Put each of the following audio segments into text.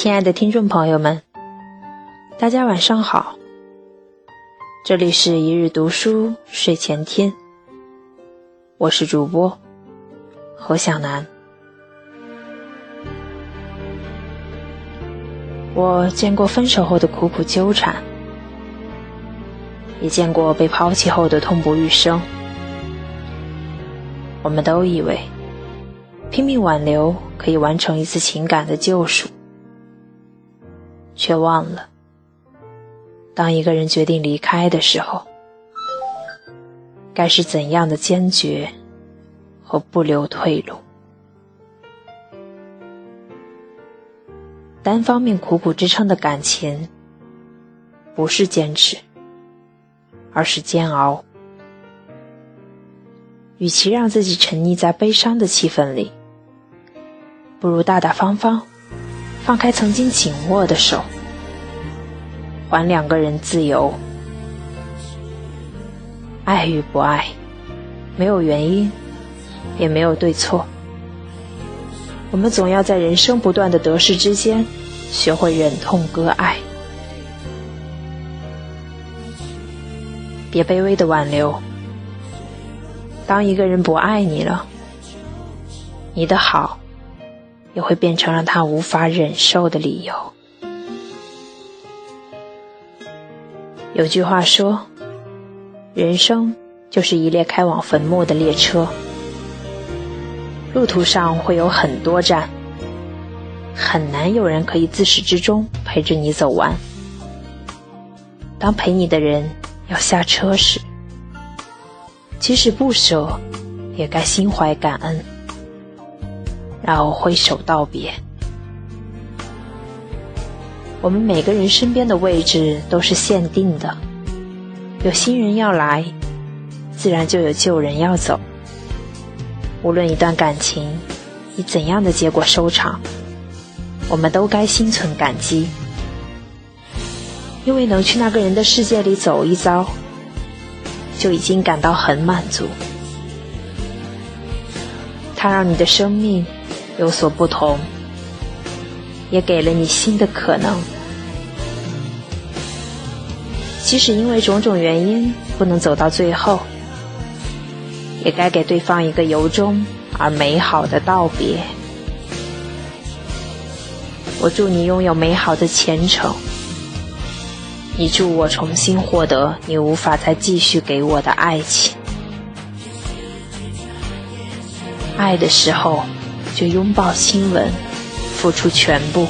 亲爱的听众朋友们，大家晚上好。这里是一日读书睡前听，我是主播何小楠。我见过分手后的苦苦纠缠，也见过被抛弃后的痛不欲生。我们都以为拼命挽留可以完成一次情感的救赎。却忘了，当一个人决定离开的时候，该是怎样的坚决和不留退路。单方面苦苦支撑的感情，不是坚持，而是煎熬。与其让自己沉溺在悲伤的气氛里，不如大大方方。放开曾经紧握的手，还两个人自由。爱与不爱，没有原因，也没有对错。我们总要在人生不断的得失之间，学会忍痛割爱。别卑微的挽留。当一个人不爱你了，你的好。也会变成让他无法忍受的理由。有句话说：“人生就是一列开往坟墓的列车，路途上会有很多站，很难有人可以自始至终陪着你走完。当陪你的人要下车时，即使不舍，也该心怀感恩。”然后挥手道别。我们每个人身边的位置都是限定的，有新人要来，自然就有旧人要走。无论一段感情以怎样的结果收场，我们都该心存感激，因为能去那个人的世界里走一遭，就已经感到很满足。他让你的生命。有所不同，也给了你新的可能。即使因为种种原因不能走到最后，也该给对方一个由衷而美好的道别。我祝你拥有美好的前程，你祝我重新获得你无法再继续给我的爱情。爱的时候。就拥抱、亲吻，付出全部；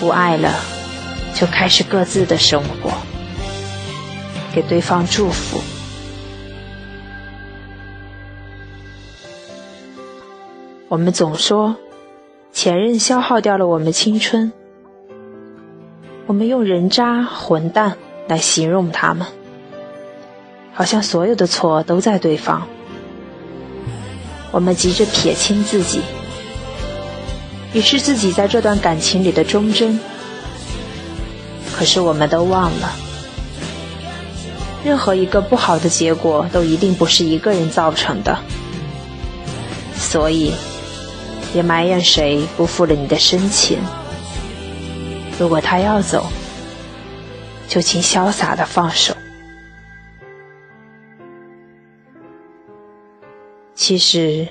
不爱了，就开始各自的生活，给对方祝福。我们总说，前任消耗掉了我们青春，我们用人渣、混蛋来形容他们，好像所有的错都在对方。我们急着撇清自己，于是自己在这段感情里的忠贞。可是我们都忘了，任何一个不好的结果都一定不是一个人造成的。所以，别埋怨谁辜负了你的深情。如果他要走，就请潇洒的放手。其实，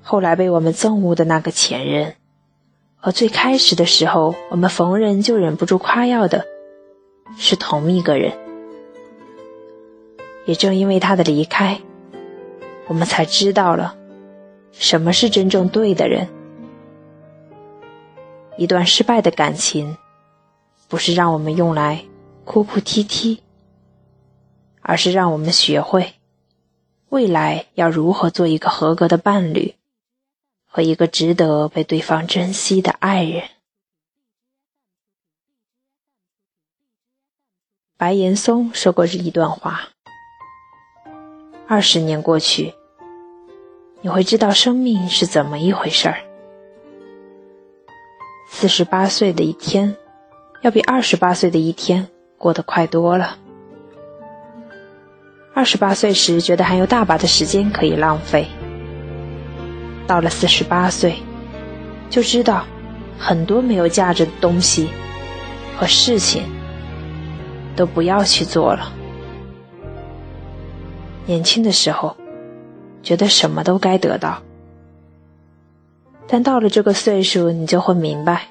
后来被我们憎恶的那个前任，和最开始的时候我们逢人就忍不住夸耀的，是同一个人。也正因为他的离开，我们才知道了什么是真正对的人。一段失败的感情，不是让我们用来哭哭啼啼，而是让我们学会。未来要如何做一个合格的伴侣，和一个值得被对方珍惜的爱人？白岩松说过这一段话：二十年过去，你会知道生命是怎么一回事儿。四十八岁的一天，要比二十八岁的一天过得快多了。二十八岁时觉得还有大把的时间可以浪费，到了四十八岁，就知道很多没有价值的东西和事情都不要去做了。年轻的时候，觉得什么都该得到，但到了这个岁数，你就会明白，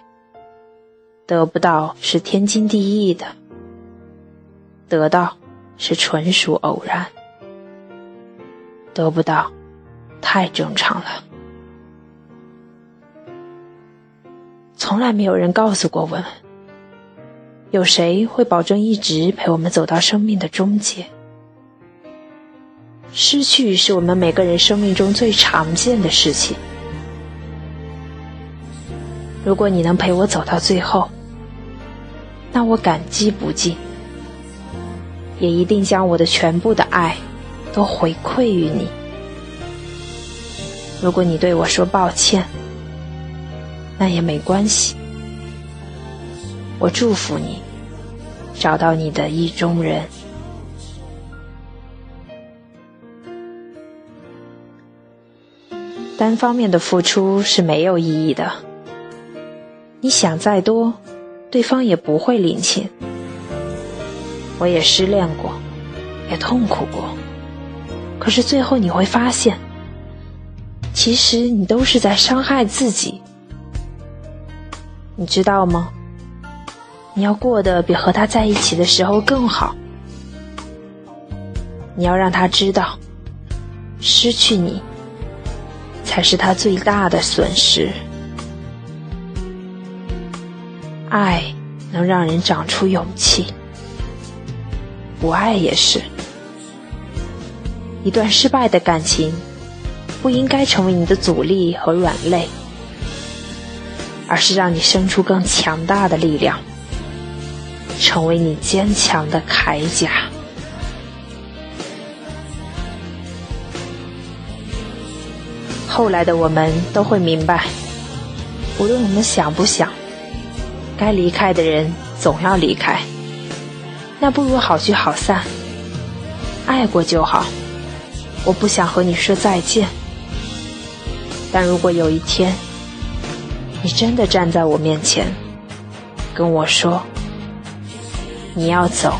得不到是天经地义的，得到是纯属偶然，得不到太正常了。从来没有人告诉过我们，有谁会保证一直陪我们走到生命的终结？失去是我们每个人生命中最常见的事情。如果你能陪我走到最后，那我感激不尽，也一定将我的全部的爱都回馈于你。如果你对我说抱歉，那也没关系，我祝福你找到你的意中人。单方面的付出是没有意义的，你想再多，对方也不会领情。我也失恋过，也痛苦过，可是最后你会发现，其实你都是在伤害自己。你知道吗？你要过得比和他在一起的时候更好。你要让他知道，失去你才是他最大的损失。爱能让人长出勇气，不爱也是。一段失败的感情，不应该成为你的阻力和软肋。而是让你生出更强大的力量，成为你坚强的铠甲。后来的我们都会明白，无论我们想不想，该离开的人总要离开，那不如好聚好散。爱过就好，我不想和你说再见。但如果有一天，你真的站在我面前，跟我说你要走，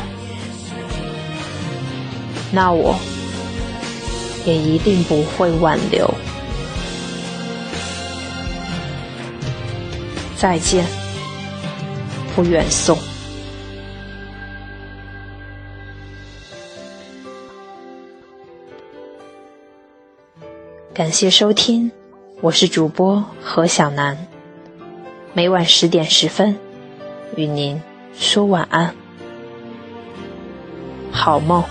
那我也一定不会挽留。再见，不远送。感谢收听，我是主播何小楠。每晚十点十分，与您说晚安，好梦。